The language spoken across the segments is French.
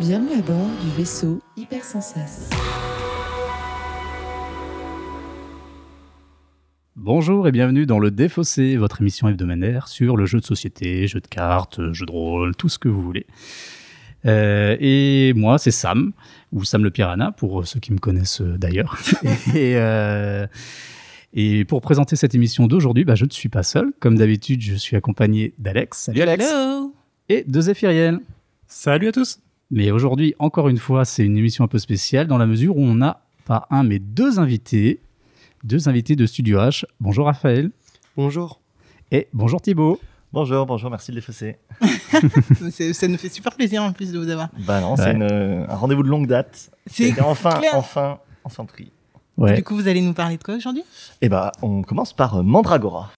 Bienvenue à bord du vaisseau Hypersensas. Bonjour et bienvenue dans le Défaussé, votre émission hebdomadaire sur le jeu de société, jeu de cartes, jeu de rôle, tout ce que vous voulez. Euh, et moi, c'est Sam, ou Sam le Piranha, pour ceux qui me connaissent euh, d'ailleurs. et, euh, et pour présenter cette émission d'aujourd'hui, bah, je ne suis pas seul. Comme d'habitude, je suis accompagné d'Alex. Salut Alex. Hello Et de Zéphiriel. Salut à tous. Mais aujourd'hui, encore une fois, c'est une émission un peu spéciale dans la mesure où on a pas un, mais deux invités. Deux invités de Studio H. Bonjour Raphaël. Bonjour. Et bonjour Thibaut. Bonjour, bonjour, merci de l'effacer. Ça nous fait super plaisir en plus de vous avoir. Bah non, Ouais. c'est une- un rendez-vous de longue date. C'est enfin, clair. enfin, enfin pris. Ouais. Du coup, vous allez nous parler de quoi aujourd'hui? Et bah, on commence par euh, Mandragora.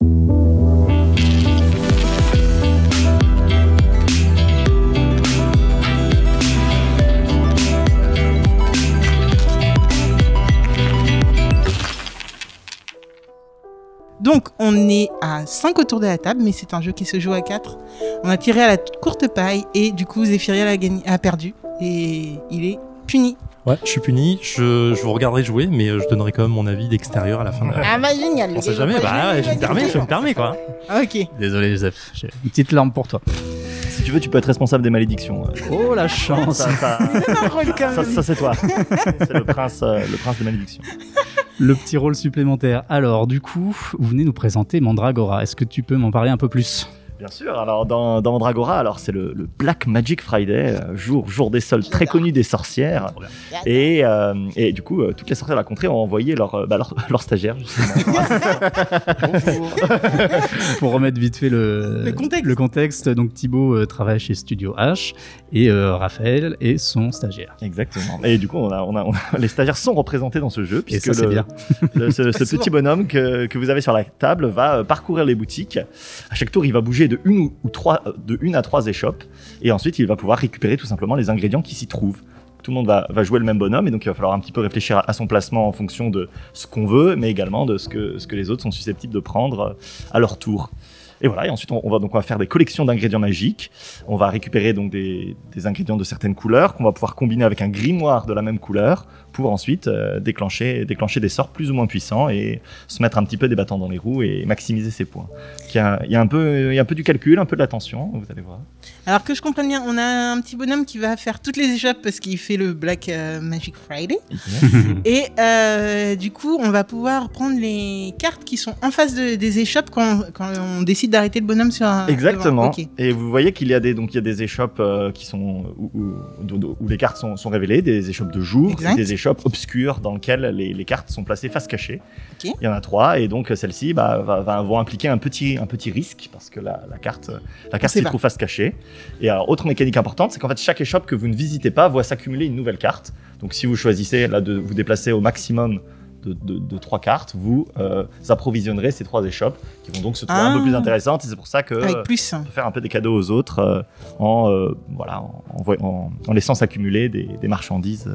Donc, on est à 5 autour de la table, mais c'est un jeu qui se joue à 4. On a tiré à la courte paille et du coup, Zéphiriel a, gagné, a perdu et il est puni. Ouais, je suis puni. Je, je vous regarderai jouer, mais euh, je donnerai quand même mon avis d'extérieur à la fin de la. Ah bah génial On sait jamais. Bah ouais, je me permets, je me permets quoi. Ok. Désolé Joseph, j'ai une petite larme pour toi. Si tu veux, tu peux être responsable des malédictions. Oh la chance Ça, ça, ça, c'est toi. c'est le prince, euh, le prince des malédictions. Le petit rôle supplémentaire. Alors, du coup, vous venez nous présenter Mandragora. Est-ce que tu peux m'en parler un peu plus? Bien sûr. Alors dans, dans Mandragora, alors c'est le, le Black Magic Friday, euh, jour jour des soldes très connu des sorcières. Et, euh, et du coup, euh, toutes les sorcières de la contrée ont envoyé leur, bah, leur, leur stagiaire justement. Pour remettre vite fait le, Le contexte. le contexte, donc Thibaut travaille chez Studio H et euh, Raphaël est son stagiaire. Exactement. Et du coup, on a, on a, on a- les stagiaires sont représentés dans ce jeu Et puisque ça, c'est le- bien. le- ce, petit bonhomme que, que vous avez sur la table va parcourir les boutiques. À chaque tour, il va bouger de une ou, trois, euh, de une à trois échoppes, et ensuite il va pouvoir récupérer tout simplement les ingrédients qui s'y trouvent. Tout le monde va, va jouer le même bonhomme, et donc il va falloir un petit peu réfléchir à, son placement en fonction de ce qu'on veut, mais également de ce que, ce que les autres sont susceptibles de prendre euh, à leur tour. Et voilà, et ensuite on, on va donc on va faire des collections d'ingrédients magiques. On va récupérer donc des, des ingrédients de certaines couleurs qu'on va pouvoir combiner avec un grimoire de la même couleur pour ensuite euh, déclencher, déclencher des sorts plus ou moins puissants et se mettre un petit peu des bâtons dans les roues et maximiser ses points. Il y a, il y a un peu, il y a un peu du calcul, un peu de l'attention, vous allez voir. Alors que je comprenne bien, on a un petit bonhomme qui va faire toutes les échoppes parce qu'il fait le Black euh, Magic Friday. Et euh, du coup, on va pouvoir prendre les cartes qui sont en face de- des échoppes quand, quand on décide d'arrêter le bonhomme sur un. Exactement. Et vous voyez qu'il y a des donc il y a des échoppes euh, qui sont où, où- où- où les cartes sont, sont révélées, des échoppes de jour, Exact. et des échoppes obscures dans lesquelles les, les cartes sont placées face cachée. Il y en a trois et donc celles-ci bah, va- va- vont impliquer un petit un petit risque parce que la, la carte la carte s'y trouve face cachée. Et alors autre mécanique importante, c'est qu'en fait chaque échoppe que vous ne visitez pas voit s'accumuler une nouvelle carte. Donc si vous choisissez là de vous déplacer au maximum de, de- de trois cartes, vous euh, approvisionnerez ces trois échoppes qui vont donc se trouver un Ah. peu plus intéressantes. Et c'est pour ça que plus. on peut faire un peu des cadeaux aux autres euh, en, euh, voilà, en, en en- laissant s'accumuler des, des marchandises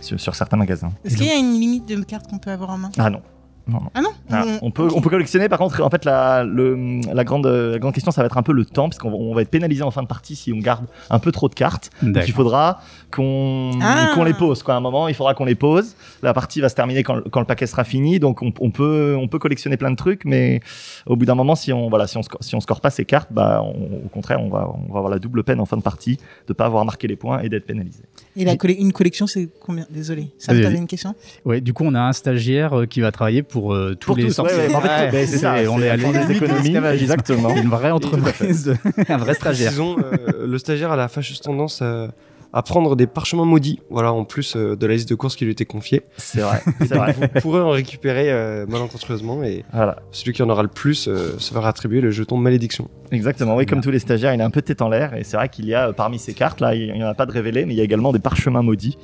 sur, sur certains magasins. Est-ce qu'il y a une limite de cartes qu'on peut avoir en main? Ah non. Non, non. Ah non Ah, On- on, peut, on peut collectionner, par contre, en fait, la, le, la, grande, la grande question, ça va être un peu le temps, parce qu'on va, être pénalisé en fin de partie si on garde un peu trop de cartes. Donc il faudra qu'on Ah. qu'on les pose. Quoi. À un moment, il faudra qu'on les pose. La partie va se terminer quand, quand le paquet sera fini, donc on, on peut, on peut collectionner plein de trucs, mais au bout d'un moment, si on, voilà, si on, score, si on score pas ces cartes, bah, on- au contraire, on va, on va avoir la double peine en fin de partie de pas avoir marqué les points et d'être pénalisé. Et la colle- une collection, c'est combien? Désolé. Ça me une question Ouais, du coup, on a un stagiaire euh, qui va travailler pour euh, tous Pour les tous, sorciers. ouais, ouais, en fait, Ouais, c'est ça, on est à des économies, exactement. Une vraie entreprise, de- un vrai stagiaire. Disons, euh, le stagiaire a la fâcheuse tendance à, à prendre des parchemins maudits, voilà, en plus euh, de la liste de courses qui lui était confiée. C'est vrai, c'est vrai. Vous pourrez en récupérer euh, malencontreusement et Voilà. celui qui en aura le plus euh, se verra attribuer le jeton de malédiction. Exactement, oui, comme tous les stagiaires, il est un peu tête en l'air, et c'est vrai qu'il y a euh, parmi ces cartes, là, il n'y en a pas de révélé, mais il y a également des parchemins maudits,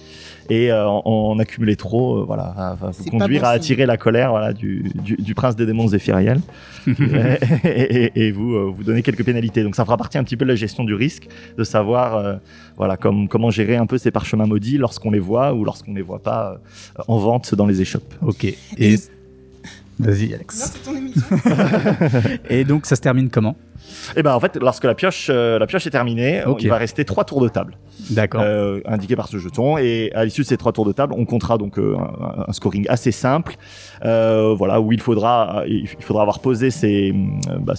et euh, en, en accumuler trop, euh, voilà, va, va vous conduire bon à attirer la colère voilà, du, du, du prince des démons Zéphiriel, et, et- et vous, euh, vous donner quelques pénalités. Donc ça fera partie un petit peu de la gestion du risque, de savoir euh, voilà, comme, comment gérer un peu ces parchemins maudits lorsqu'on les voit ou lorsqu'on ne les voit pas euh, en vente dans les échoppes. Ok. Et, Et- vas-y, Alex. c'est ton émission. Et donc, ça se termine comment? Et ben en fait, lorsque la pioche, euh, la pioche est terminée, il va rester trois tours de table. D'accord. euh, indiqué par ce jeton. Et à l'issue de ces trois tours de table, on comptera donc euh, un, un scoring assez simple, euh, voilà, où il faudra, il faudra avoir posé ces, euh, bah,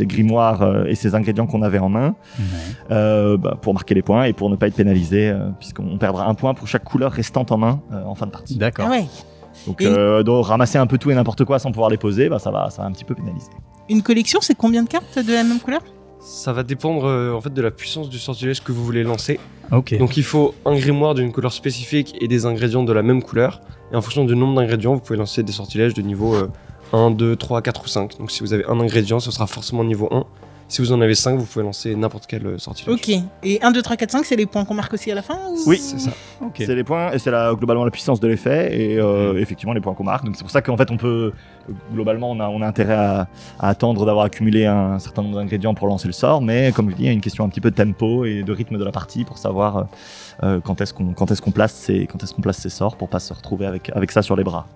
grimoires euh, et ces ingrédients qu'on avait en main Ouais. euh, bah, pour marquer les points et pour ne pas être pénalisé, euh, puisqu'on perdra un point pour chaque couleur restante en main euh, en fin de partie. D'accord. Ah ouais. Donc, euh, donc, ramasser un peu tout et n'importe quoi sans pouvoir les poser, bah, ça va, ça va un petit peu pénaliser. Une collection, c'est combien de cartes de la même couleur? Ça va dépendre euh, en fait de la puissance du sortilège que vous voulez lancer. Ok. Donc il faut un grimoire d'une couleur spécifique et des ingrédients de la même couleur. Et en fonction du nombre d'ingrédients, vous pouvez lancer des sortilèges de niveau euh, 1, 2, 3, 4 ou 5. Donc si vous avez un ingrédient, ce sera forcément niveau 1. Si vous en avez 5, vous pouvez lancer n'importe quel euh, sortilège. Ok. Et 1, 2, 3, 4, 5, c'est les points qu'on marque aussi à la fin ou... Oui. C'est ça. Ok. C'est les points et c'est la, globalement la puissance de l'effet et euh, effectivement les points qu'on marque. Donc c'est pour ça qu'en fait on peut globalement on a, on a intérêt à, à attendre d'avoir accumulé un certain nombre d'ingrédients pour lancer le sort, mais comme je dis, il y a une question un petit peu de tempo et de rythme de la partie pour savoir euh, euh, quand est-ce qu'on quand est-ce qu'on place ces quand est-ce qu'on place ces sorts pour pas se retrouver avec avec ça sur les bras.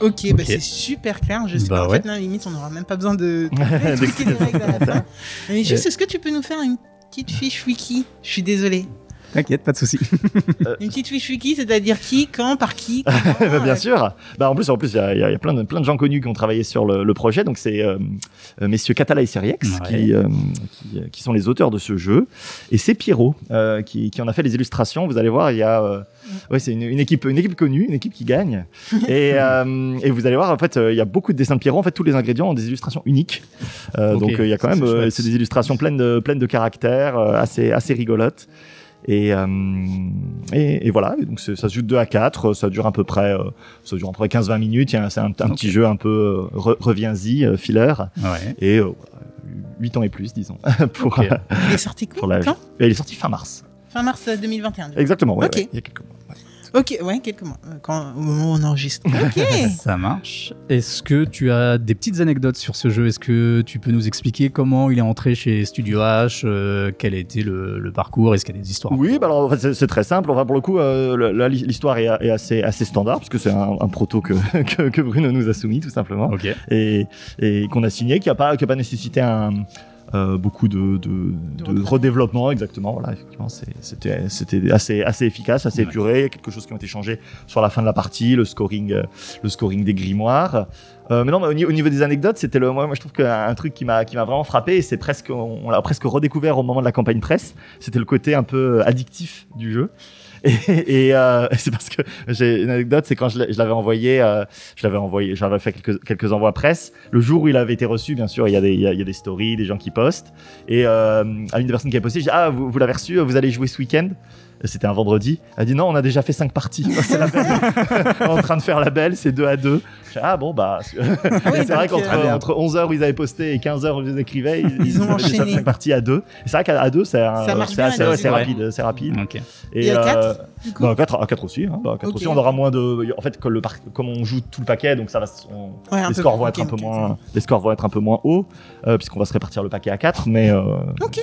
Ok, bah Ok. c'est super clair. Je sais Bah pas, en ouais. fait, là, limite, on n'aura même pas besoin de d'expliquer les règles à la fin. Mais juste, est-ce que tu peux nous faire une petite fiche wiki? Je suis désolé. T'inquiète, pas de souci. Une petite fiche wiki, c'est-à-dire qui, quand, par qui comment, Bien euh, sûr. Bah en plus en plus il y a, y plein de plein de gens connus qui ont travaillé sur le, le projet. Donc c'est euh, euh, messieurs Catala et Ouais. qui, euh, qui euh, qui sont les auteurs de ce jeu et c'est Pierrot euh, qui qui en a fait les illustrations. Vous allez voir il y a euh, ouais c'est une, une équipe une équipe connue une équipe qui gagne et euh, et vous allez voir en fait euh, il y a beaucoup de dessins de Pierrot. En fait tous les ingrédients ont des illustrations uniques. Euh, Donc euh, il y a quand même c'est euh, des illustrations pleines de pleines de caractères euh, assez assez rigolotes. Et, euh, et, et voilà, et donc c'est- ça se joue de 2 à 4, ça dure à peu près, euh, ça dure à peu près 15-20 minutes, Il y a- c'est un, un Ok. petit jeu un peu euh, re- reviens-y, euh, filler, Ouais. et euh, 8 ans et plus, disons, pour, Ok. euh, Il est sorti pour quand, la... quand Et il est sorti fin mars. Fin mars euh, 2021. du coup. Exactement, ouais, Ok. ouais, il y a quelques mois. Ok, ouais, quelques mois. euh, Quand, au moment où on enregistre. Ok. Ça marche. Est-ce que tu as des petites anecdotes sur ce jeu? Est-ce que tu peux nous expliquer comment il est entré chez Studio H euh, Quel a été le, le parcours? Est-ce qu'il y a des histoires? Oui, bah alors c'est- c'est très simple. Enfin, pour le coup, euh, l'histoire est, est assez, assez standard, puisque c'est un, un proto que, que, que Bruno nous a soumis, tout simplement. Ok. et, et qu'on a signé, qui n'a pas, qui a pas nécessité un, euh, beaucoup de, de, de redéveloppement, exactement. Voilà, effectivement, c'était c'était assez, assez efficace, assez épuré. A quelque chose qui ont été changés sur la fin de la partie, le scoring, euh, le scoring des grimoires. Euh, mais non, mais au, ni- au niveau des anecdotes, c'était le, moi, moi, je trouve qu'un truc qui m'a, qui m'a vraiment frappé, et c'est presque, on, on l'a presque redécouvert au moment de la campagne presse, c'était le côté un peu addictif du jeu. Et, euh, c'est parce que j'ai une anecdote, c'est quand je l'avais envoyé, euh, je l'avais envoyé, j'avais fait quelques, quelques envois presse. Le jour où il avait été reçu, bien sûr, il y a des, il y a, il y a des stories, des gens qui postent. Et euh, à une des personnes qui a posté, j'ai dit, ah, vous, vous l'avez reçu, vous allez jouer ce week-end? C'était un vendredi. Elle a dit, non, on a déjà fait cinq parties. c'est la belle. en train de faire la belle, c'est deux à deux. Dit, ah bon, bah. c'est vrai qu'entre euh, entre 11h où ils avaient posté et 15h où ils écrivaient, ils, Ils ont déjà enchaîné. cinq parties à deux. Et c'est vrai qu'à deux, c'est un- Ça marche c'est bien, assez- à rapide. C'est rapide. Ok. Et, à euh, quatre, coup bah, à 4, à 4 aussi. Hein, bah, à 4 Ok. aussi. On aura moins de. En fait, que le par- comme on joue tout le paquet, donc ça va. se- on- Ouais, un les scores vont être un peu moins. Les scores vont être un peu moins hauts, euh, puisqu'on va se répartir le paquet à 4 mais euh, Ok.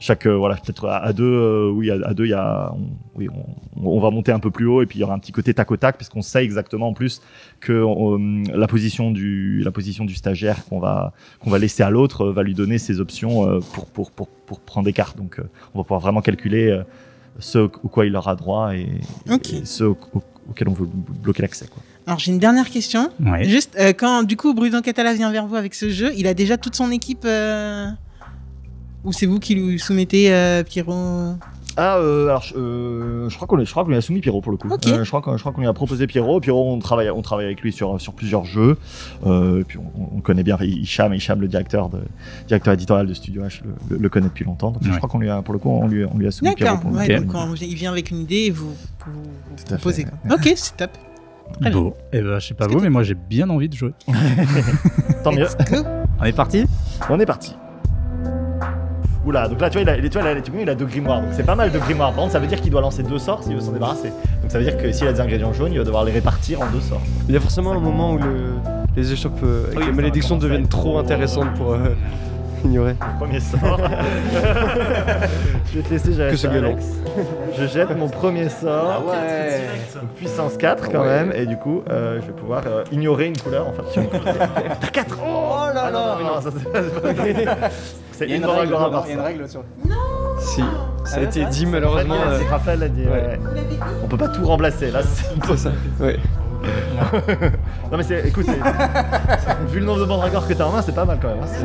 Chaque euh, voilà peut-être à 2 oui à, à deux il y a on, oui on, on va monter un peu plus haut et puis il y aura un petit côté tac au tac puisqu'on sait exactement en plus que euh, la position du la position du stagiaire qu'on va qu'on va laisser à l'autre euh, va lui donner ses options euh, pour, pour pour pour prendre des cartes donc euh, on va pouvoir vraiment calculer euh, ce au quoi il aura droit et, Ok. et ce au- au- auquel on veut bloquer l'accès quoi. Alors j'ai une dernière question. Ouais. Juste, euh, quand du coup Bruno Catala vient vers vous avec ce jeu, il a déjà toute son équipe euh, Ou c'est vous qui lui soumettez euh, Pierrot? Ah, euh, alors, euh, je crois qu'on est- je crois qu'on lui a soumis Pierrot pour le coup. Ok. Euh, je crois qu'on je crois qu'on lui a proposé Pierrot. Pierrot, on travaille, on travaille avec lui sur, sur plusieurs jeux. Euh, et puis on, on connaît bien Hicham, Hicham, le directeur, de, directeur éditorial de Studio H, le, le- le connaît depuis longtemps. Donc je crois qu'on lui a, pour le coup, on lui, on lui a soumis Pierrot. D'accord, pour- ouais, Ok. donc quand il vient avec une idée, vous, vous, vous proposez. quoi. Ok, c'est top. Très bien. Bon, et ben, je sais pas vous, mais moi j'ai bien envie de jouer. Tant mieux. On est parti? On est parti. Oula, donc là, tu vois, il a, tu vois, là, tu vois, il a deux grimoires. Donc c'est pas mal de grimoires. Par contre, ça veut dire qu'il doit lancer deux sorts s'il veut s'en débarrasser. Donc ça veut dire que s'il a des ingrédients jaunes, il va devoir les répartir en deux sorts. Il y a forcément un moment où le- les échoppes euh, avec Oui, les malédictions deviennent trop trop- intéressantes pour. euh, Ignoré. Premier sort. je vais te laisser gérer Que ça. Alex. Je jette mon premier sort. ouais. Donc, puissance 4 quand Ouais. même. Et du coup, euh, je vais pouvoir euh, ignorer une couleur. Une couleur. T'as 4 Oh là là Non, ça c'est pas. c'est C'est une Moragora par ça. règle sur. Si, ça a été dit malheureusement. Raphaël, euh, c'est- Raphaël l'a dit. ouais. ouais. On peut pas tout remplacer. Là, c'est c'est ça. Ouais. Non mais c'est, écoute, c'est- vu le nombre de mandragores que t'as en main, c'est pas mal quand même. hein. C'est-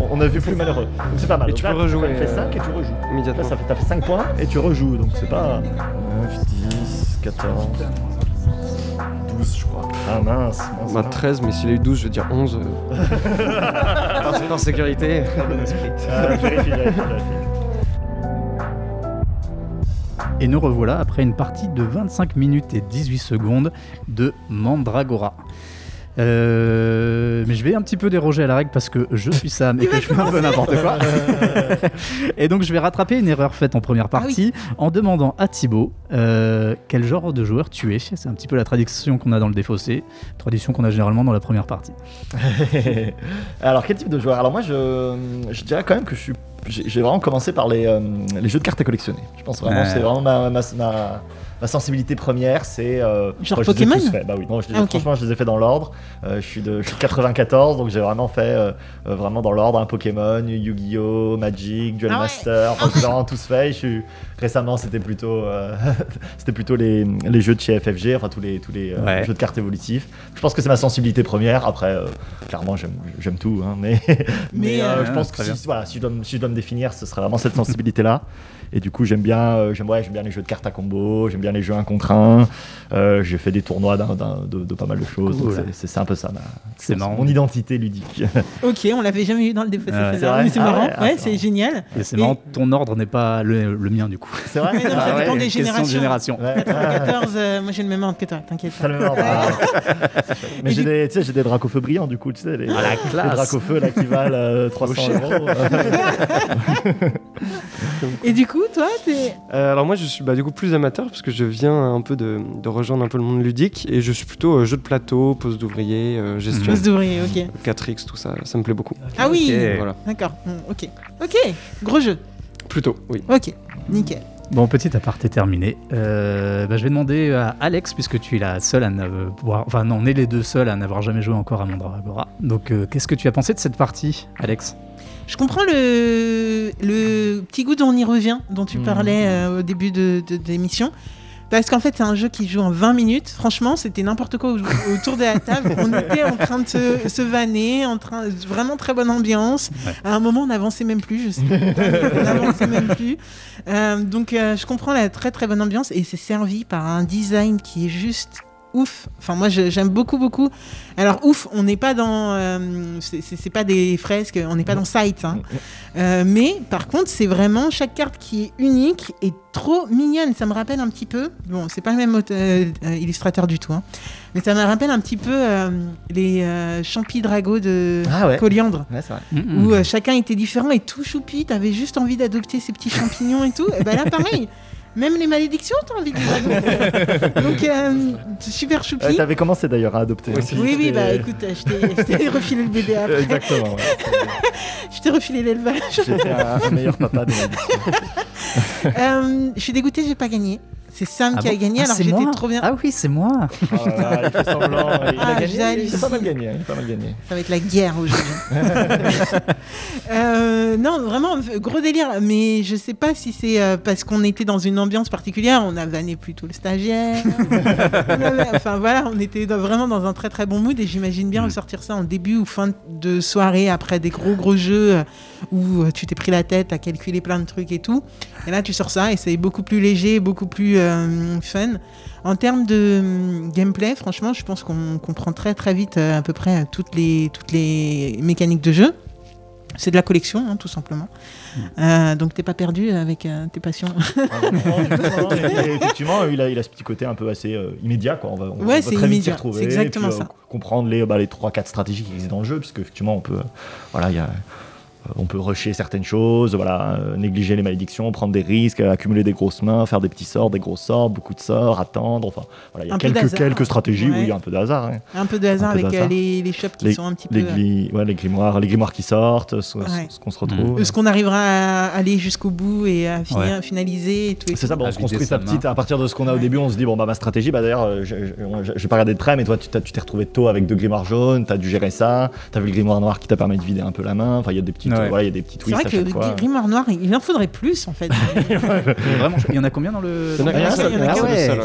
on- On a vu plus malheureux. Donc c'est pas mal. Et tu là, peux rejouer, Tu fais euh, 5 et tu rejoues. Là, Immédiatement. ça fait, t'as fait 5 points et tu rejoues. Donc c'est pas 9, 10, 14, 12 je crois. Ah mince, mince. Bah mince. 13, mais s'il a eu 12, je veux dire 11. euh. par, par sécurité. Ah, vérifie, vérifie, vérifie. Et nous revoilà après une partie de 25 minutes et 18 secondes de Mandragora. Euh, mais je vais un petit peu déroger à la règle parce que je suis Sam et que je fais un peu n'importe quoi. et donc je vais rattraper une erreur faite en première partie en demandant à Thibaut euh, quel genre de joueur tu es. C'est un petit peu la tradition qu'on a dans le défaussé, tradition qu'on a généralement dans la première partie. Alors quel type de joueur? Alors moi je, je dirais quand même que je suis j'ai vraiment commencé par les, euh, les jeux de cartes à collectionner. Je pense vraiment Ouais. c'est vraiment ma, ma, ma- ma sensibilité première, c'est euh, Genre les ai Pokémon tous. Bah oui, non, je les ai- Ah, franchement je les ai fait dans l'ordre. Euh, je suis de je suis de 94 donc j'ai vraiment fait euh, vraiment dans l'ordre un Pokémon, Yu-Gi-Oh, Magic, Duel Ah ouais. Master. Enfin, j'ai vraiment tous fait. Je suis récemment c'était plutôt euh, c'était plutôt les, les jeux de chez FFG, enfin tous les tous les euh, Ouais. jeux de cartes évolutifs. Je pense que c'est ma sensibilité première. Après euh, clairement j'aime j'aime tout hein, mais mais, Mais, euh, euh, je pense que si, voilà, si je dois me- si je dois me définir ce serait vraiment cette sensibilité là et du coup j'aime bien euh, j'aime ouais, j'aime bien les jeux de cartes à combo j'aime bien les jeux un contre un Euh, j'ai fait des tournois d'un- d'un- de, de pas mal de choses Cool. c'est- c'est c'est un peu ça ma, C'est marrant. mon identité ludique Ok, on l'avait jamais eu dans le. Ah ouais. celle-là. C'est c'est Ah marrant. ouais, ah, Ouais, c'est c'est marrant. génial. Et c'est Et- marrant, ton ordre n'est pas le, le mien du coup. c'est vrai Mais non, ça Ah dépend ouais. des Question de générations. génération. Ouais. 94, euh, moi j'ai le même ordre que toi, t'inquiète pas. le même ordre. Ah. Mais j'ai du- des, tu sais, j'ai des dracofeux brillants du coup, tu sais, les, Ah, la les classe. dracofeux là qui valent euh, 300 euros. Et du coup, toi, t'es. Euh, alors moi je suis bah, du coup plus amateur parce que je viens un peu de, de rejoindre un peu le monde ludique et je suis plutôt euh, jeu de plateau, pose d'ouvrier, euh, gestion, Poste d'ouvrier, ok. 4X, tout ça, ça me plaît beaucoup. Ah oui. Voilà. D'accord, ok. Ok, gros jeu. Plutôt, oui. Ok, nickel. Bon, petit aparté terminé. Euh, bah, je vais demander à Alex, puisque tu es la seule à ne pouvoir. Enfin, non, on est les deux seuls à n'avoir jamais joué encore à Mandragora. Donc, euh, qu'est-ce que tu as pensé de cette partie, Alex? Je comprends le, le petit goût dont on y revient, dont tu Mhm. parlais euh, au début de, de, de l'émission. Parce qu'en fait, c'est un jeu qui joue en 20 minutes. Franchement, c'était n'importe quoi au- autour de la table. On était en train de se, se vanner, en train, vraiment très bonne ambiance. Ouais. À un moment, on n'avançait même plus. Je sais on n'avançait même plus. Euh, donc, euh, je comprends la très très bonne ambiance et c'est servi par un design qui est juste ouf. Enfin, moi, j'aime beaucoup beaucoup. Alors, ouf, on n'est pas dans, euh, c'est- pas des fresques, on n'est pas dans Sight. hein. Euh, mais par contre, c'est vraiment chaque carte qui est unique et trop mignonne. Ça me rappelle un petit peu. Bon, c'est pas le même euh, illustrateur du tout, hein, mais ça me rappelle un petit peu euh, les euh, Champi Drago de Ah ouais. Coliandre. Ouais, vrai. Où euh, chacun était différent et tout choupi, t'avais juste envie d'adopter ces petits champignons et tout. Et ben là, pareil, même les malédictions, t'as envie de les adopter. Donc, euh, super choupi. Euh, T'avais commencé d'ailleurs à adopter. Oui, hein, oui, bah écoute, je t'ai- refilé le bébé après. Exactement. ouais. Je t'ai refilé l'élevage. J'étais un, un meilleur papa de. Euh, je suis dégoûté, j'ai pas gagné. C'est Sam Ah qui a gagné Ah, alors j'étais trop bien. Ah oui, c'est moi Oh là là, il fait semblant. Il Ah, a gagné. Il pas mal gagné. Il a pas mal gagné. Ça va être la guerre aujourd'hui. Euh, non, vraiment, gros délire. Mais je sais pas si c'est euh, parce qu'on était dans une ambiance particulière. On a vanné plutôt le stagiaire. Avait- enfin voilà, on était dans- vraiment dans un très très bon mood. Et j'imagine bien Mm. ressortir ça en début ou fin de soirée après des gros gros jeux où euh, tu t'es pris la tête à calculer plein de trucs et tout. Et là, tu sors ça et c'est beaucoup plus léger, beaucoup plus euh, fun. En termes de hum, gameplay, franchement, je pense qu'on comprend très très vite euh, à peu près toutes les, toutes les mécaniques de jeu. C'est de la collection, hein, tout simplement. Euh, donc t'es pas perdu avec euh, tes passions. Ah, non, non, non, et- et effectivement, il a, il a ce petit côté un peu assez euh, immédiat. Quoi. On va, on Ouais, va c'est très vite s'y immédiat, retrouver. c'est exactement puis, euh, ça. comprendre les, bah, les 3-4 stratégies qui existent dans le jeu, puisque effectivement, on peut. euh, voilà, il y a. on peut rusher certaines choses, voilà, euh, négliger les malédictions, prendre des risques, euh, accumuler des grosses mains, faire des petits sorts, des gros sorts, beaucoup de sorts, attendre. Enfin, voilà, il y a Un peu quelques, quelques stratégies, Ouais. oui, un peu de hasard. hein. Un peu de hasard Un peu avec d'hasard. euh, les, les shops qui Les- sont un petit peu. Les, gli- ouais, les grimoires, les grimoires qui sortent, ce, Ouais. ce qu'on se retrouve. euh, Est-ce qu'on arrivera à aller jusqu'au bout et à finir, Ouais. finaliser et tout et C'est ça, bon, À on se construit sa petite. À partir de ce qu'on a au début, on se dit bon bah ma stratégie, bah d'ailleurs, euh, je, je vais pas regarder de près, mais toi tu tu t'es retrouvé tôt avec deux grimoires jaunes, t'as dû gérer ça, t'as vu le grimoire noir qui t'a permis de vider un peu la main. Enfin, il y a des petites, Ouais. voilà, il y a des petits C'est vrai twists à que fois. grimoire noir, il en faudrait plus en fait. Vraiment, il y en a combien dans le. Il y en a dans a Ah seul,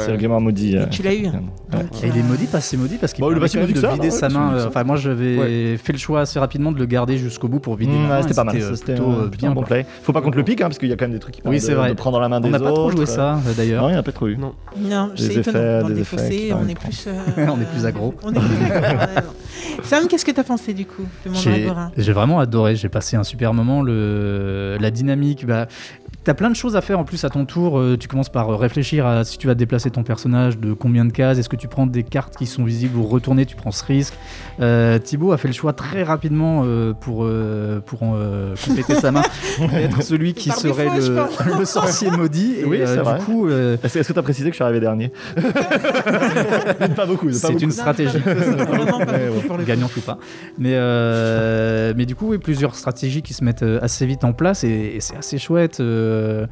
C'est le grimoire maudit. euh, tu l'as eu. ouais. Donc, Et il est euh, maudit, pas c'est maudit parce qu'il maudit de ça, vider ouais, sa main. euh. Enfin, moi, j'avais fait le choix assez rapidement de le garder jusqu'au bout pour vider Mmh, c'était pas mal. C'était plutôt, bien. bon play. Faut pas qu'on te le pique, hein, parce qu'il y a quand même des trucs qui Oui, permettent c'est de, vrai. de prendre la main On des n'a autres. pas trop joué ça, d'ailleurs. Non, il n'y en a pas trop eu. Non. Des c'est étonnant. effets, Dans des les effets on est plus. On est plus aggro. On. Sam, qu'est-ce que t'as pensé du coup j'ai vraiment adoré, j'ai passé un super moment. Le, la dynamique, bah, t'as plein de choses à faire en plus à ton tour. Euh, tu commences par réfléchir à si tu vas déplacer ton personnage, de combien de cases, est-ce que tu prends des cartes qui sont visibles ou retourner, tu prends ce risque. Euh, Thibaut a fait le choix très rapidement euh, pour, euh, pour euh, compléter sa main, être celui qui serait défaut, le, sorcier maudit. Et, Oui, euh, c'est du vrai. coup, euh, Est-ce est-ce que t'as précisé que je suis arrivé dernier? Pas beaucoup. pas c'est beaucoup. une stratégie. Coup. gagnant ou pas. Mais, euh, mais du coup, oui, plusieurs stratégies qui se mettent euh, assez vite en place et, et c'est assez chouette. Euh.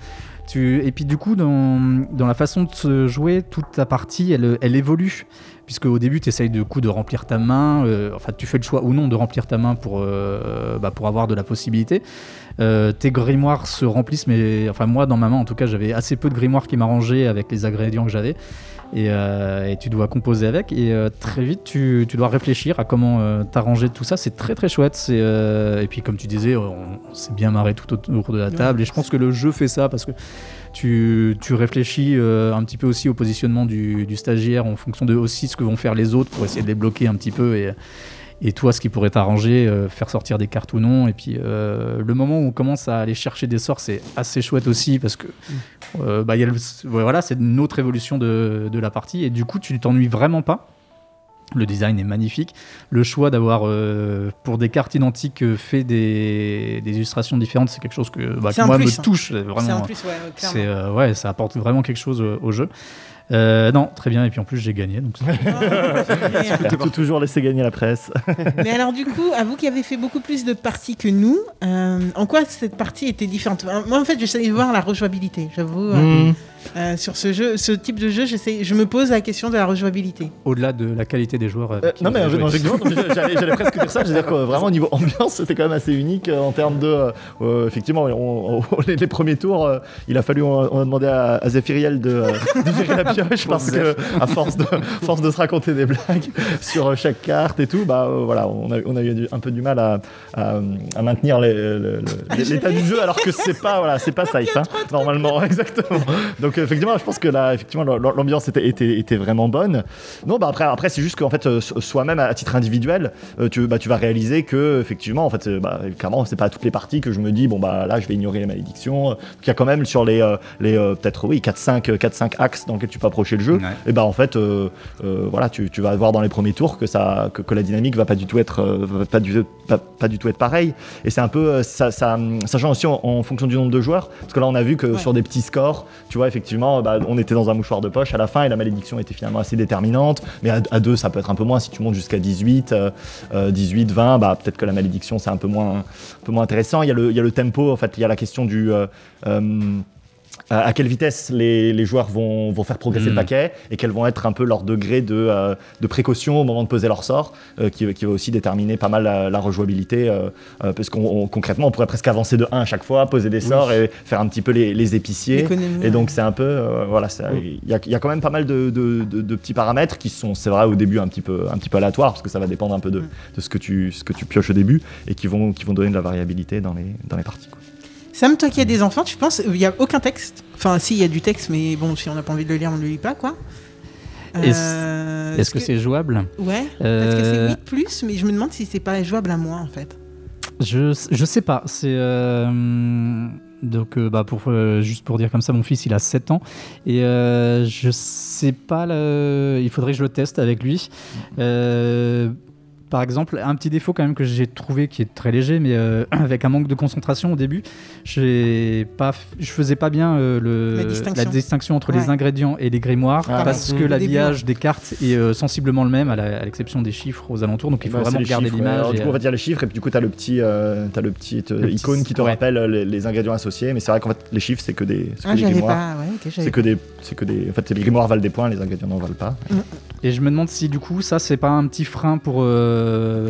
Et puis du coup, dans, la façon de se jouer, toute ta partie, elle, évolue. Puisque au début, tu essayes de remplir ta main. euh, enfin, tu fais le choix ou non de remplir ta main pour, euh, bah, avoir de la possibilité. Tes grimoires se remplissent, mais enfin moi dans ma main en tout cas j'avais assez peu de grimoires qui m'arrangeaient avec les ingrédients que j'avais et, euh, et tu dois composer avec. Et euh, très vite tu, tu dois réfléchir à comment euh, t'arranger tout ça. C'est très très chouette. Euh, et puis comme tu disais on, on s'est bien marré tout autour de la table. Et je pense que le jeu fait ça parce que tu, tu réfléchis un petit peu aussi au positionnement du, du stagiaire en fonction de aussi ce que vont faire les autres pour essayer de les bloquer un petit peu et, et toi ce qui pourrait t'arranger, euh, faire sortir des cartes ou non. Et puis euh, le moment où on commence à aller chercher des sorts, c'est assez chouette aussi parce que euh, bah, y a le- ouais, voilà, c'est une autre évolution de, de la partie et du coup tu ne t'ennuies vraiment pas. Le design est magnifique. Le choix d'avoir, euh, pour des cartes identiques, fait des, des illustrations différentes, c'est quelque chose que, bah, que moi plus, me hein. touche. C'est Vraiment, ouais, c'est clairement. euh, ouais, ça apporte vraiment quelque chose au jeu. Euh, non, très bien. Et puis en plus, j'ai gagné. Donc T'as toujours laissé gagner la presse. mais alors du coup, à vous qui avez fait beaucoup plus de parties que nous, euh, en quoi cette partie était différente? Moi en fait, j'essaie de voir la rejouabilité. J'avoue, euh, Mmh. Euh, sur ce jeu, ce type de jeu, je me pose la question de la rejouabilité. au-delà de la qualité des joueurs. Euh, non mais euh, non, non, j'allais presque dire ça, je veux dire que vraiment au niveau ambiance c'était quand même assez unique en termes de euh, euh, effectivement on- on- les, les premiers tours euh, il a fallu on, on a demandé à, à Zéphiriel de, euh, de gérer la pioche parce que à force de force de se raconter des blagues sur chaque carte et tout bah euh, voilà on a, on a eu un peu du mal à, à, à maintenir l'état du jeu alors que c'est pas voilà c'est pas safe hein, normalement exactement donc euh, effectivement je pense que là effectivement l'ambiance était, était, était vraiment bonne non, bah après, après c'est juste qu'en fait, euh, so- soi-même à titre individuel, euh, tu, bah, tu vas réaliser que effectivement, en fait, bah, clairement, c'est pas à toutes les parties que je me dis, bon bah là, je vais ignorer les malédictions. Il y a quand même sur les, les peut-être oui, 4-5 4-5 axes dans lesquels tu peux approcher le jeu. Ouais. Et bah en fait, euh, euh, voilà, tu, tu vas voir dans les premiers tours que ça, que, que la dynamique va pas du tout être, va pas du, pas, pas du tout être pareil. Et c'est un peu, ça, ça, ça change aussi en, en fonction du nombre de joueurs, parce que là, on a vu que Ouais. sur des petits scores, tu vois, effectivement, bah, on était dans un mouchoir de poche à la fin et la malédiction était finalement assez déterminante. Mais à, à deux, ça peut être un peu moins. Si tu montes jusqu'à 18, euh, euh, 18, 20, bah, peut-être que la malédiction, c'est un peu moins, un peu moins intéressant. Il y, a le, il y a le tempo, en fait, il y a la question du. euh, euh, à à quelle vitesse les, les joueurs vont, vont faire progresser le paquet et quels vont être un peu leur degré de, euh, de précaution au moment de poser leur sort, euh, qui, qui va aussi déterminer pas mal la, la rejouabilité. euh, euh, parce qu'on on- concrètement, on pourrait presque avancer de 1 à chaque fois, poser des sorts et faire un petit peu les, les épiciers. Et donc c'est un peu, euh, voilà, il y, y a quand même pas mal de, de- de- de petits paramètres qui sont, c'est vrai, au début un petit peu, un petit peu aléatoires parce que ça va dépendre un peu de, de ce que tu, ce que tu pioches au début et qui vont, qui vont donner de la variabilité dans les, dans les parties. quoi. Sam, toi qui as des enfants, tu penses il y a aucun texte? Enfin, si, il y a du texte, mais bon, si on n'a pas envie de le lire, on ne le lit pas, quoi. Est-ce- Euh, Est-ce que c'est jouable? Ouais, parce que c'est Euh, 8 plus, mais je me demande si c'est pas jouable à moins en fait. Je, je sais pas. C'est euh, donc euh, bah pour euh, juste pour dire comme ça, mon fils il a 7 ans et euh, je sais pas. Il faudrait que je le teste avec lui. Par exemple, un petit défaut quand même que j'ai trouvé qui est très léger, mais euh, avec un manque de concentration au début, j'ai pas, je faisais pas bien euh, le, La distinction. distinction entre les ingrédients et les grimoires Ah, parce ouais. que l'habillage des cartes est euh, sensiblement le même à l'exception des chiffres aux alentours, donc il faut vraiment garder ouais. l'image. Du coup, on va dire les chiffres, et puis du coup, tu as le petit, euh, t'as le petit, Le icône qui te ouais. rappelle les, les ingrédients associés. Mais c'est vrai qu'en fait, les chiffres, c'est que des, c'est que Ah, des grimoires. pas. Ouais, ok, j'avais C'est que des, c'est que des. En fait, les grimoires valent des points, les ingrédients n'en valent pas. Et je me demande si du coup ça c'est pas un petit frein pour euh,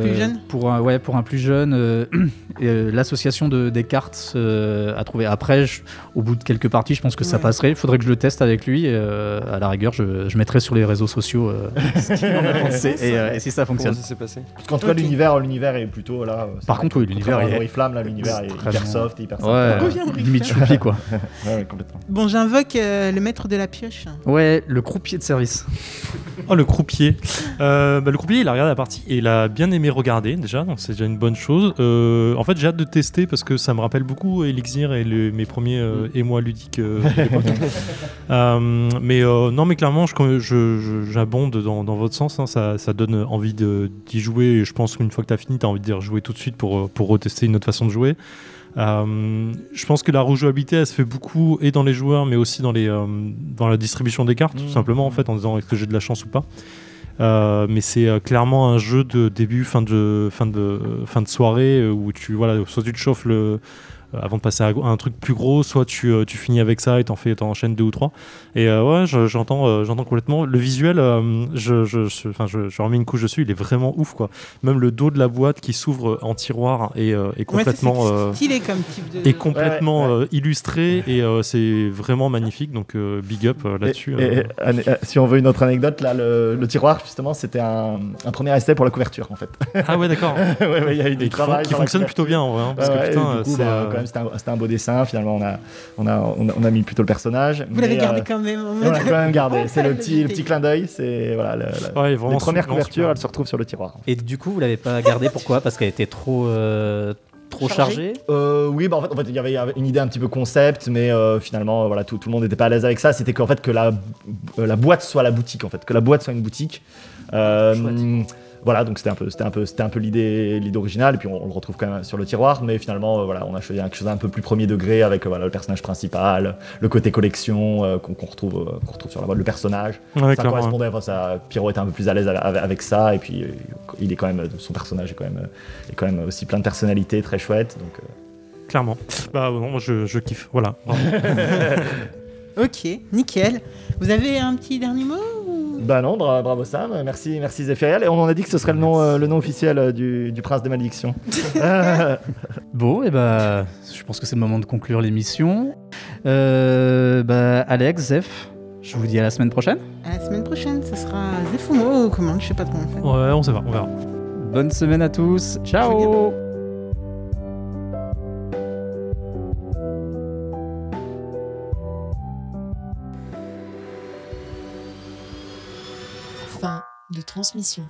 Plus jeune pour un, ouais pour un plus jeune euh, euh, l'association de, des cartes euh, à trouver. Après, je- au bout de quelques parties, je pense que ça passerait. Il faudrait que je le teste avec lui. euh, à la rigueur, je, je mettrai sur les réseaux sociaux euh, ce qu'il en a pensé et, euh, et si ça fonctionne. ça s'est passé Parce qu'en tout cas, l'univers, l'univers est plutôt là. euh, Par contre, oui, l'univers est- Oriflamme, là, l'univers est hyper soft et hyper. Ouais, Rick. limite choupi quoi. Ouais, ouais, complètement. Bon, j'invoque euh, le maître de la pioche. Ouais, le croupier de service. Oh, le croupier. Euh, bah, le croupier, il a regardé la partie et il a bien aimé regarder déjà, donc c'est déjà une bonne chose. Euh, en fait, j'ai hâte de tester parce que ça me rappelle beaucoup Elixir et le- mes premiers euh, émois ludiques euh, de mais non, mais clairement, je- je- je- j'abonde dans, dans votre sens. hein. ça, ça donne envie d'y jouer. Et je pense qu'une fois que tu as fini, tu as envie de jouer tout de suite pour, pour retester une autre façon de jouer. Euh, je pense que la rejouabilité, elle se fait beaucoup et dans les joueurs, mais aussi dans, les, euh, dans la distribution des cartes, tout Mhm. simplement, en fait, en disant est-ce que j'ai de la chance ou pas. Euh, mais c'est euh, clairement un jeu de début, fin de, fin de, fin de soirée euh, où tu, voilà, soit tu te chauffes le, avant de passer à un truc plus gros, soit tu, euh, tu finis avec ça et t'en fais, t'en enchaînes deux ou trois. Et euh, ouais, je- j'entends, euh, j'entends complètement. Le visuel, euh, je, je, je, enfin, je, je remets une couche dessus, il est vraiment ouf quoi. Même le dos de la boîte qui s'ouvre en tiroir est, euh, est Ouais, ça, complètement. euh, stylé comme type de. est complètement Ouais, ouais, euh, illustré et euh, c'est vraiment magnifique donc euh, big up euh, là-dessus. Et- et- euh. et- euh, si on veut une autre anecdote, là, le, le tiroir, justement, c'était un, un premier essai pour la couverture, en fait. Ah ouais d'accord. ouais, ouais, il y a eu du qui, fonctionne plutôt bien en vrai. hein, parce Ouais, que putain, c'est, bah, euh, même, c'était un, beau dessin. Finalement, on a, on a, on a, on a mis plutôt le personnage. Vous l'avez gardé euh, quand même. on l'a quand même gardé. C'est le petit, le petit clin d'œil. C'est voilà, le- la- ouais, les premières couvertures, elles se retrouvent sur le tiroir. Et du coup, vous l'avez pas gardé pourquoi? Parce qu'elle était trop euh, trop Chargée. chargée? Euh, oui, bah en fait, en fait, il y avait une idée un petit peu concept, mais euh, finalement, voilà, tout, tout le monde n'était pas à l'aise avec ça. C'était qu'en fait que la, euh, la boîte soit la boutique, en fait, que la boîte soit une boutique. Euh, voilà, donc c'était un peu, c'était un peu, c'était un peu l'idée, l'idée originale. Et puis on, on le retrouve quand même sur le tiroir, mais finalement, euh, voilà, on a choisi quelque chose un peu plus premier degré avec euh, voilà le personnage principal, le côté collection euh, qu'on retrouve, qu'on retrouve sur la boîte, le personnage. Ouais, ça correspondait, enfin, ça, Pierrot était un peu plus à l'aise avec, ça, et puis il est quand même, son personnage est quand même, est quand même aussi plein de personnalités, très chouette. Donc, clairement. Bah non, moi, je, je kiffe. Voilà. Ok, nickel. Vous avez un petit dernier mot ou- Bah non, bra- bravo Sam, merci, merci Zéphiriel. Et on en a dit que ce serait le nom, euh, le nom officiel euh, du, du prince des malédictions. Bon, et bah, je pense que c'est le moment de conclure l'émission. Euh, bah, Alex, Zef, je vous dis à la semaine prochaine. À la semaine prochaine, ce sera Zefumo ou comment? Je sais pas comment on fait. Ouais, on sait pas, on verra. Bonne semaine à tous. Ciao. Transmission.